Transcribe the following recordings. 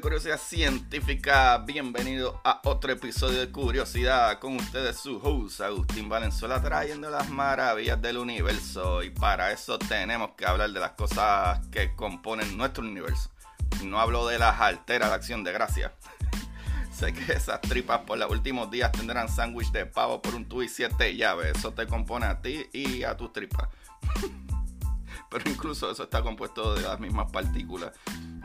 Curiosidad Científica, bienvenido a otro episodio de Curiosidad con ustedes su host Agustín Valenzuela trayendo las maravillas del universo y para eso tenemos que hablar de las cosas que componen nuestro universo. No hablo de las alteras de acción de gracia. sé que esas tripas por los últimos días tendrán sándwich de pavo por un tubo y siete llaves. Eso te compone a ti y a tus tripas. Pero incluso eso está compuesto de las mismas partículas.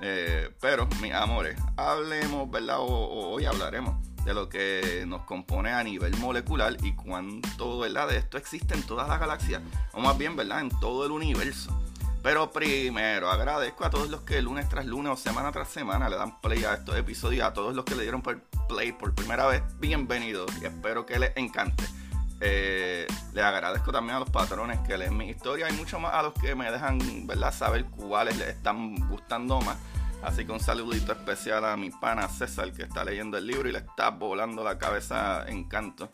Eh, pero, mis amores, hablemos, ¿verdad? O, o, hoy hablaremos de lo que nos compone a nivel molecular y cuánto, ¿verdad? De esto existe en todas las galaxias, o más bien, ¿verdad? En todo el universo. Pero primero, agradezco a todos los que lunes tras lunes o semana tras semana le dan play a estos episodios, a todos los que le dieron play por primera vez, bienvenidos y espero que les encante. Eh, les agradezco también a los patrones que leen mi historia y mucho más a los que me dejan ¿verdad? saber cuáles les están gustando más. Así que un saludito especial a mi pana César que está leyendo el libro y le está volando la cabeza en canto.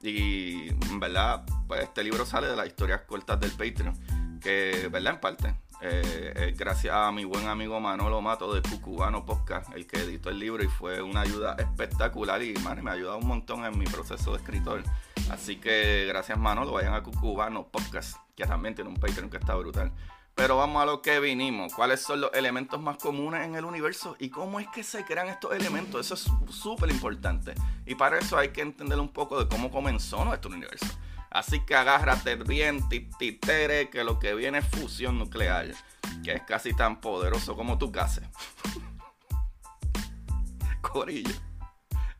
Y verdad, pues este libro sale de las historias cortas del Patreon, que verdad en parte. Eh, eh, gracias a mi buen amigo Manolo Mato de Cucubano Podcast, el que editó el libro y fue una ayuda espectacular y man, me ha ayudado un montón en mi proceso de escritor. Así que gracias Manolo, vayan a Cucubano Podcast, que también tiene un Patreon que está brutal. Pero vamos a lo que vinimos. ¿Cuáles son los elementos más comunes en el universo? ¿Y cómo es que se crean estos elementos? Eso es súper importante. Y para eso hay que entender un poco de cómo comenzó nuestro universo. Así que agárrate bien, titere, que lo que viene es fusión nuclear, que es casi tan poderoso como tu casa. Corillo.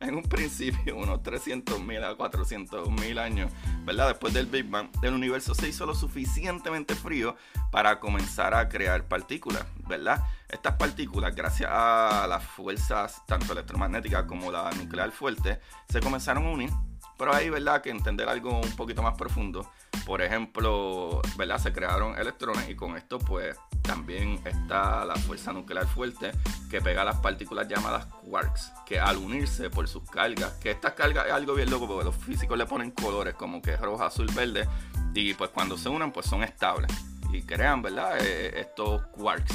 En un principio, unos 300.000 a 400.000 años, ¿verdad? Después del Big Bang, el universo se hizo lo suficientemente frío para comenzar a crear partículas, ¿verdad? Estas partículas, gracias a las fuerzas tanto electromagnéticas como la nuclear fuerte, se comenzaron a unir pero hay, ¿verdad?, que entender algo un poquito más profundo. Por ejemplo, ¿verdad? Se crearon electrones y con esto, pues, también está la fuerza nuclear fuerte que pega las partículas llamadas quarks, que al unirse por sus cargas, que estas cargas es algo bien loco porque los físicos le ponen colores como que rojo, azul, verde, y pues cuando se unen, pues son estables y crean, ¿verdad?, eh, estos quarks.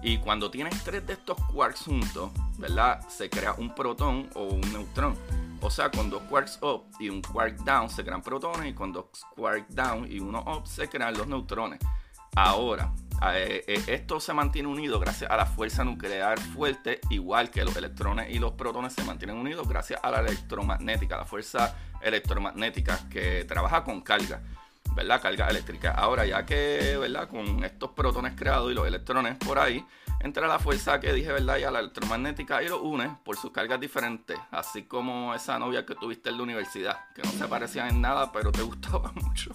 Y cuando tienes tres de estos quarks juntos, ¿verdad? Se crea un protón o un neutrón. O sea, con dos quarks up y un quark down se crean protones y con dos quarks down y uno up se crean los neutrones. Ahora, eh, eh, esto se mantiene unido gracias a la fuerza nuclear fuerte, igual que los electrones y los protones se mantienen unidos gracias a la electromagnética, la fuerza electromagnética que trabaja con carga. ¿Verdad? Carga eléctrica. Ahora, ya que, ¿verdad? Con estos protones creados y los electrones por ahí, entra la fuerza que dije, ¿verdad? Y a la electromagnética y lo une por sus cargas diferentes. Así como esa novia que tuviste en la universidad, que no se parecían en nada, pero te gustaba mucho.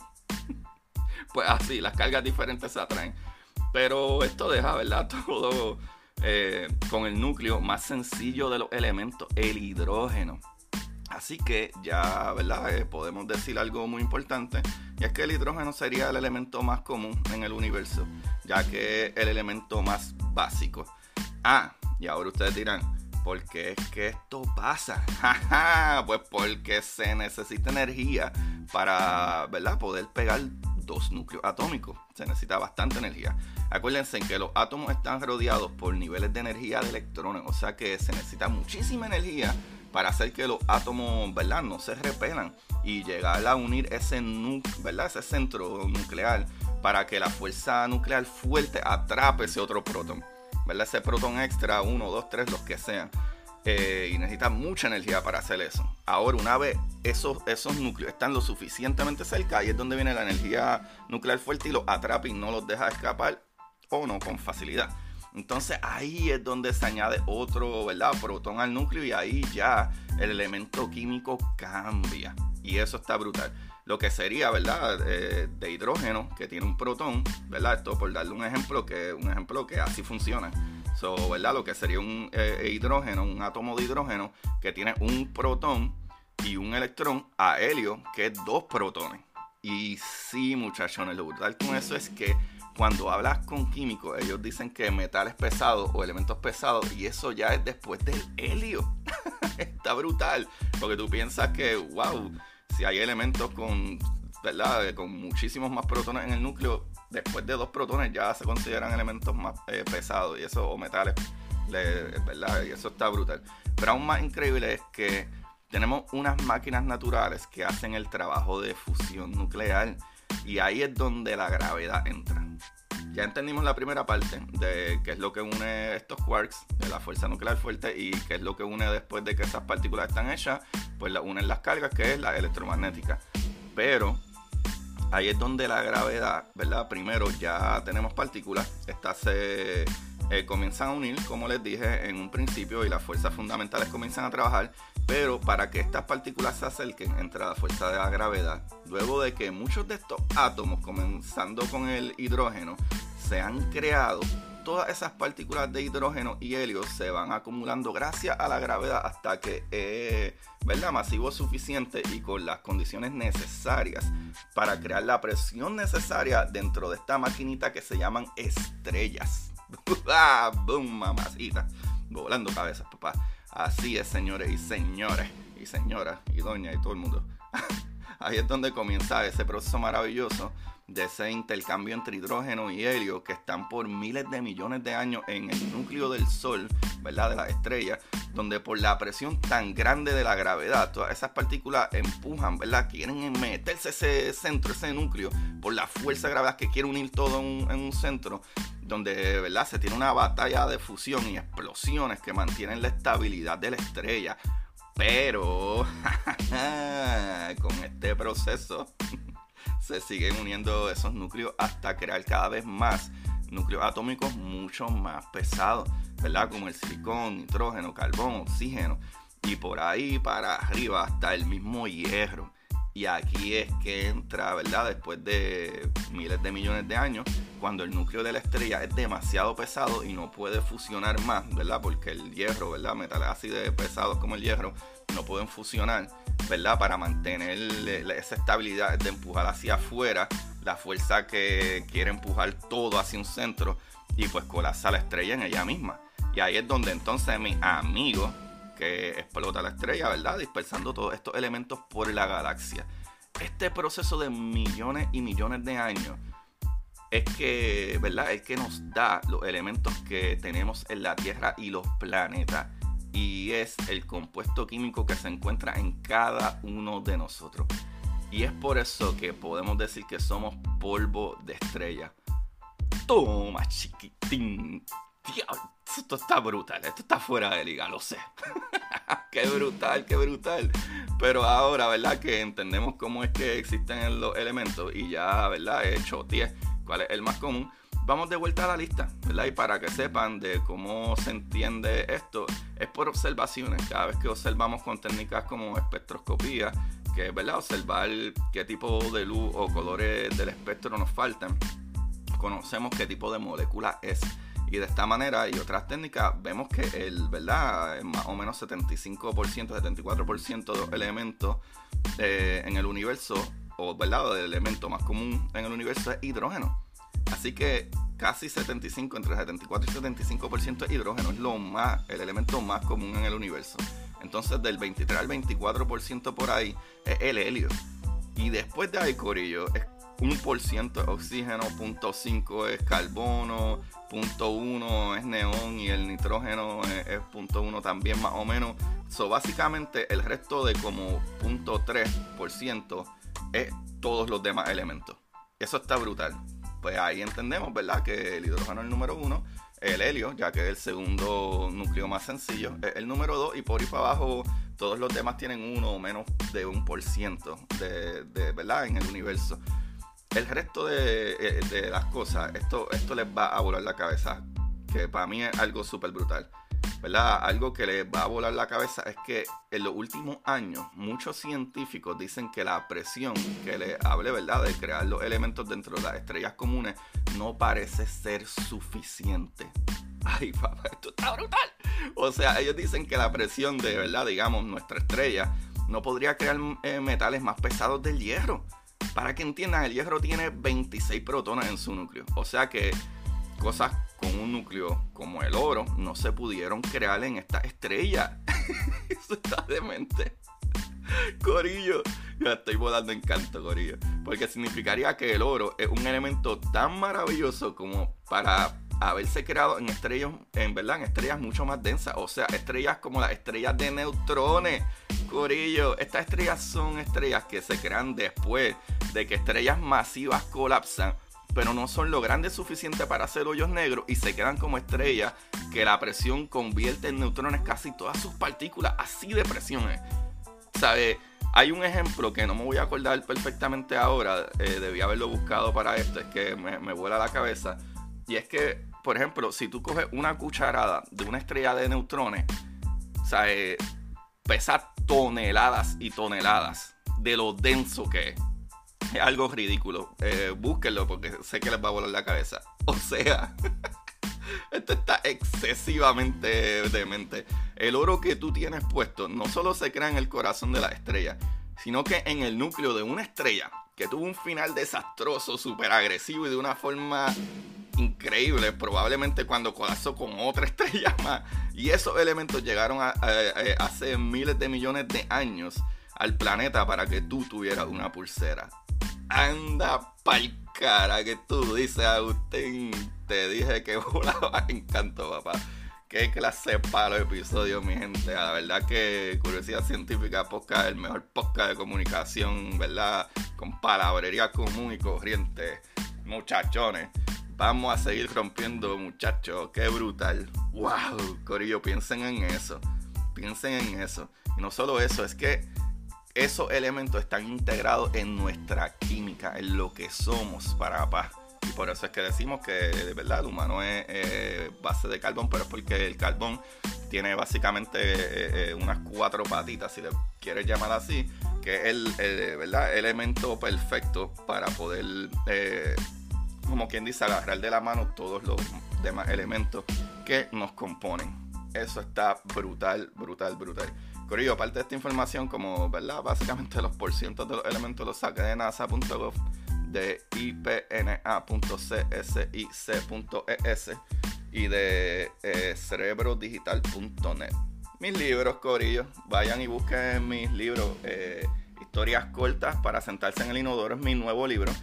pues así, las cargas diferentes se atraen. Pero esto deja, ¿verdad? Todo eh, con el núcleo más sencillo de los elementos, el hidrógeno. Así que ya, ¿verdad? Eh, podemos decir algo muy importante, y es que el hidrógeno sería el elemento más común en el universo, ya que es el elemento más básico. Ah, y ahora ustedes dirán, ¿por qué es que esto pasa? pues porque se necesita energía para, ¿verdad? Poder pegar dos núcleos atómicos. Se necesita bastante energía. Acuérdense que los átomos están rodeados por niveles de energía de electrones, o sea que se necesita muchísima energía para hacer que los átomos, ¿verdad? No se repelan y llegar a unir ese, ¿verdad? ese centro nuclear para que la fuerza nuclear fuerte atrape ese otro protón, ¿verdad? Ese protón extra, uno, dos, tres, los que sean. eh, y necesita mucha energía para hacer eso. Ahora, una vez esos, esos núcleos están lo suficientemente cerca, ahí es donde viene la energía nuclear fuerte y los atrapa y no los deja escapar o no con facilidad. Entonces ahí es donde se añade otro, ¿verdad? Protón al núcleo y ahí ya el elemento químico cambia. Y eso está brutal. Lo que sería, ¿verdad? Eh, de hidrógeno que tiene un protón, ¿verdad? Esto por darle un ejemplo que, un ejemplo que así funciona. So, ¿verdad? Lo que sería un eh, hidrógeno, un átomo de hidrógeno que tiene un protón y un electrón a helio, que es dos protones. Y sí, muchachones, lo brutal con eso es que cuando hablas con químicos, ellos dicen que metales pesados o elementos pesados, y eso ya es después del helio. Está brutal, porque tú piensas que, wow, si hay elementos con, ¿verdad? con muchísimos más protones en el núcleo, después de dos protones ya se consideran elementos más eh, pesados, y eso, o metales, ¿verdad? Y eso está brutal. Pero aún más increíble es que tenemos unas máquinas naturales que hacen el trabajo de fusión nuclear y ahí es donde la gravedad entra. Ya entendimos la primera parte de qué es lo que une estos quarks de la fuerza nuclear fuerte y qué es lo que une después de que esas partículas están hechas, pues la unen las cargas, que es la electromagnética. Pero ahí es donde la gravedad, ¿verdad? Primero ya tenemos partículas, estas se eh, comienzan a unir, como les dije en un principio, y las fuerzas fundamentales comienzan a trabajar, pero para que estas partículas se acerquen entre la fuerza de la gravedad, luego de que muchos de estos átomos, comenzando con el hidrógeno, se han creado, todas esas partículas de hidrógeno y helio se van acumulando gracias a la gravedad hasta que es ¿verdad? masivo suficiente y con las condiciones necesarias para crear la presión necesaria dentro de esta maquinita que se llaman estrellas. Ah, ¡Boom, mamacita! Volando cabezas, papá. Así es, señores y señores, y señoras, y doña, y todo el mundo. Ahí es donde comienza ese proceso maravilloso de ese intercambio entre hidrógeno y helio que están por miles de millones de años en el núcleo del Sol, ¿verdad? De la estrella, donde por la presión tan grande de la gravedad, todas esas partículas empujan, ¿verdad? Quieren meterse ese centro, ese núcleo, por la fuerza de gravedad que quiere unir todo en un centro, donde, ¿verdad? Se tiene una batalla de fusión y explosiones que mantienen la estabilidad de la estrella. Pero con este proceso se siguen uniendo esos núcleos hasta crear cada vez más núcleos atómicos mucho más pesados, ¿verdad? Como el silicón, nitrógeno, carbón, oxígeno y por ahí para arriba hasta el mismo hierro. Y aquí es que entra, ¿verdad? Después de miles de millones de años, cuando el núcleo de la estrella es demasiado pesado y no puede fusionar más, ¿verdad? Porque el hierro, ¿verdad? Metales así de pesados como el hierro no pueden fusionar ¿verdad? Para mantener esa estabilidad de empujar hacia afuera, la fuerza que quiere empujar todo hacia un centro y pues colapsa la estrella en ella misma. Y ahí es donde entonces mi amigo que explota la estrella, ¿verdad? Dispersando todos estos elementos por la galaxia. Este proceso de millones y millones de años es que, ¿verdad? Es que nos da los elementos que tenemos en la Tierra y los planetas y es el compuesto químico que se encuentra en cada uno de nosotros. Y es por eso que podemos decir que somos polvo de estrella. Toma, chiquitín. Esto está brutal, esto está fuera de liga, lo sé. qué brutal, qué brutal. Pero ahora, ¿verdad? Que entendemos cómo es que existen los elementos y ya, ¿verdad? He hecho 10, cuál es el más común vamos de vuelta a la lista, ¿verdad? Y para que sepan de cómo se entiende esto, es por observaciones. Cada vez que observamos con técnicas como espectroscopía, que ¿verdad? Observar qué tipo de luz o colores del espectro nos faltan, conocemos qué tipo de molécula es. Y de esta manera y otras técnicas vemos que el, ¿verdad? Más o menos 75%, 74% de los elementos eh, en el universo, o ¿verdad? El elemento más común en el universo es hidrógeno. Así que casi 75, entre 74 y 75% hidrógeno es lo más, el elemento más común en el universo. Entonces del 23 al 24% por ahí es el helio. Y después de ahí, Corillo, es un por ciento es oxígeno, punto 5 es carbono, punto 1 es neón y el nitrógeno es, punto 1 también más o menos. So, básicamente el resto de como punto 3% es todos los demás elementos. Eso está brutal pues ahí entendemos, ¿verdad? Que el hidrógeno es el número uno, el helio, ya que es el segundo núcleo más sencillo, es el número 2 y por ahí para abajo todos los demás tienen uno o menos de un por ciento de, ¿verdad? en el universo. El resto de, eh, de, las cosas, esto, esto les va a volar la cabeza, que para mí es algo súper brutal. ¿verdad? Algo que les va a volar la cabeza es que en los últimos años muchos científicos dicen que la presión que le hable, ¿verdad?, de crear los elementos dentro de las estrellas comunes no parece ser suficiente. Ay, papá, esto está brutal. O sea, ellos dicen que la presión de, ¿verdad?, digamos, nuestra estrella no podría crear eh, metales más pesados del hierro. Para que entiendan, el hierro tiene 26 protones en su núcleo. O sea que cosas con un núcleo como el oro no se pudieron crear en esta estrella. Eso está demente. Corillo, ya estoy volando en canto, Corillo. Porque significaría que el oro es un elemento tan maravilloso como para haberse creado en estrellas, en verdad, en estrellas mucho más densas. O sea, estrellas como las estrellas de neutrones. Corillo, estas estrellas son estrellas que se crean después de que estrellas masivas colapsan pero no son lo grande suficiente para hacer hoyos negros y se quedan como estrellas que la presión convierte en neutrones casi todas sus partículas, así de presiones. ¿Sabe? Hay un ejemplo que no me voy a acordar perfectamente ahora, eh, debí haberlo buscado para esto, es que me vuela la cabeza. Y es que, por ejemplo, si tú coges una cucharada de una estrella de neutrones, ¿sabe? pesa toneladas y toneladas de lo denso que es es algo ridículo. Eh, búsquenlo porque sé que les va a volar la cabeza. O sea, esto está excesivamente demente. El oro que tú tienes puesto no solo se crea en el corazón de la estrella, sino que en el núcleo de una estrella que tuvo un final desastroso, súper agresivo y de una forma increíble, probablemente cuando colapsó con otra estrella más. Y esos elementos llegaron a, hace miles de millones de años al planeta para que tú tuvieras una pulsera. Anda pa'l cara que tú dices, Agustín. Te dije que volaba encanto, papá. Qué clase para los episodios, mi gente. La verdad que Curiosidad Científica Podcast el mejor podcast de comunicación, ¿verdad? Con palabrería común y corriente. Muchachones. Vamos a seguir rompiendo, muchachos. Qué brutal. ¡Wow! Corillo, piensen en eso. Piensen en eso. Y no solo eso, es que esos elementos están integrados en nuestra química, en lo que somos para paz. Y por eso es que decimos que de verdad el humano es base de carbón, pero es porque el carbón tiene básicamente eh, eh, unas cuatro patitas, si le quieres llamar así, que es el, ¿verdad? elemento perfecto para poder, eh, como quien dice, agarrar de la mano todos los demás elementos que nos componen. Eso está brutal, brutal, brutal. Corillo, aparte de esta información, como, ¿verdad? Básicamente los porcientos de los elementos los saqué de nasa.gov, de ipna.csic.es y de eh, cerebrodigital.net. Mis libros, Corillo, vayan y busquen mis libros, eh, historias cortas para sentarse en el inodoro, es mi nuevo libro.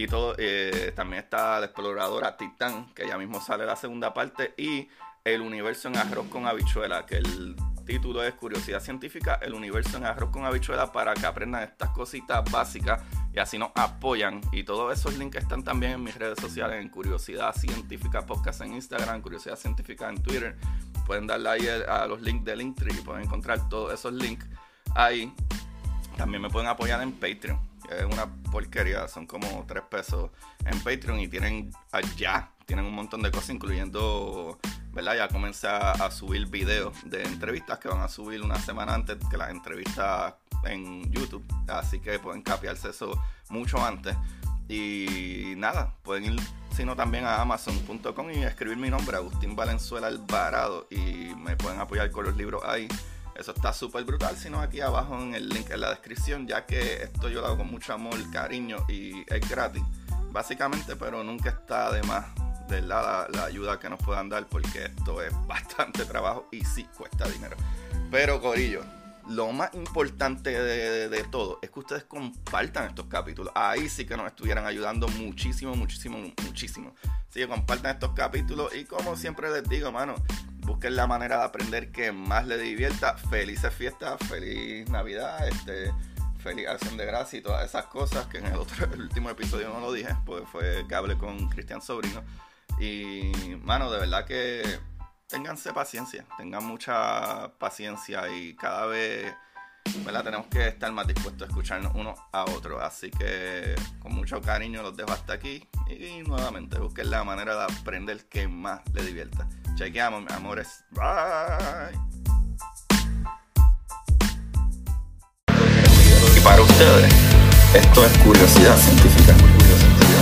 Y eh, también está la exploradora Titán, que ya mismo sale la segunda parte, y el universo en arroz con habichuela, que el título es Curiosidad Científica, el universo en arroz con habichuela para que aprendan estas cositas básicas y así nos apoyan. Y todos esos links están también en mis redes sociales, en Curiosidad Científica Podcast en Instagram, Curiosidad Científica en Twitter. Pueden darle ahí a los links de Linktree y pueden encontrar todos esos links ahí. También me pueden apoyar en Patreon. Es una porquería, son como 3 pesos en Patreon y tienen allá, tienen un montón de cosas, incluyendo ¿verdad? Ya comencé a, subir videos de entrevistas que van a subir una semana antes que las entrevistas en YouTube. Así que pueden capiarse eso mucho antes. Y nada, pueden ir sino también a amazon.com y escribir mi nombre, Agustín Valenzuela Alvarado, y me pueden apoyar con los libros ahí. Eso está súper brutal, sino aquí abajo en el link en la descripción, ya que esto yo lo hago con mucho amor, cariño y es gratis, básicamente, pero nunca está de más la, ayuda que nos puedan dar porque esto es bastante trabajo y sí cuesta dinero. Pero Corillo, lo más importante de, todo es que ustedes compartan estos capítulos. Ahí sí que nos estuvieran ayudando muchísimo, muchísimo, muchísimo. Así que compartan estos capítulos y como siempre les digo, mano, busquen la manera de aprender que más les divierta. Felices fiestas, feliz Navidad, este, feliz acción de gracia y todas esas cosas que en el, otro, último episodio no lo dije, pues fue que hablé con Cristian Sobrino. Y, mano, de verdad que ténganse paciencia, tengan mucha paciencia y cada vez, ¿verdad? Tenemos que estar más dispuestos a escucharnos uno a otro. Así que con mucho cariño los dejo hasta aquí y, nuevamente busquen la manera de aprender que más les divierta. Chequeamos, amores. Bye. Y para ustedes, esto es curiosidad científica. Curiosidad científica.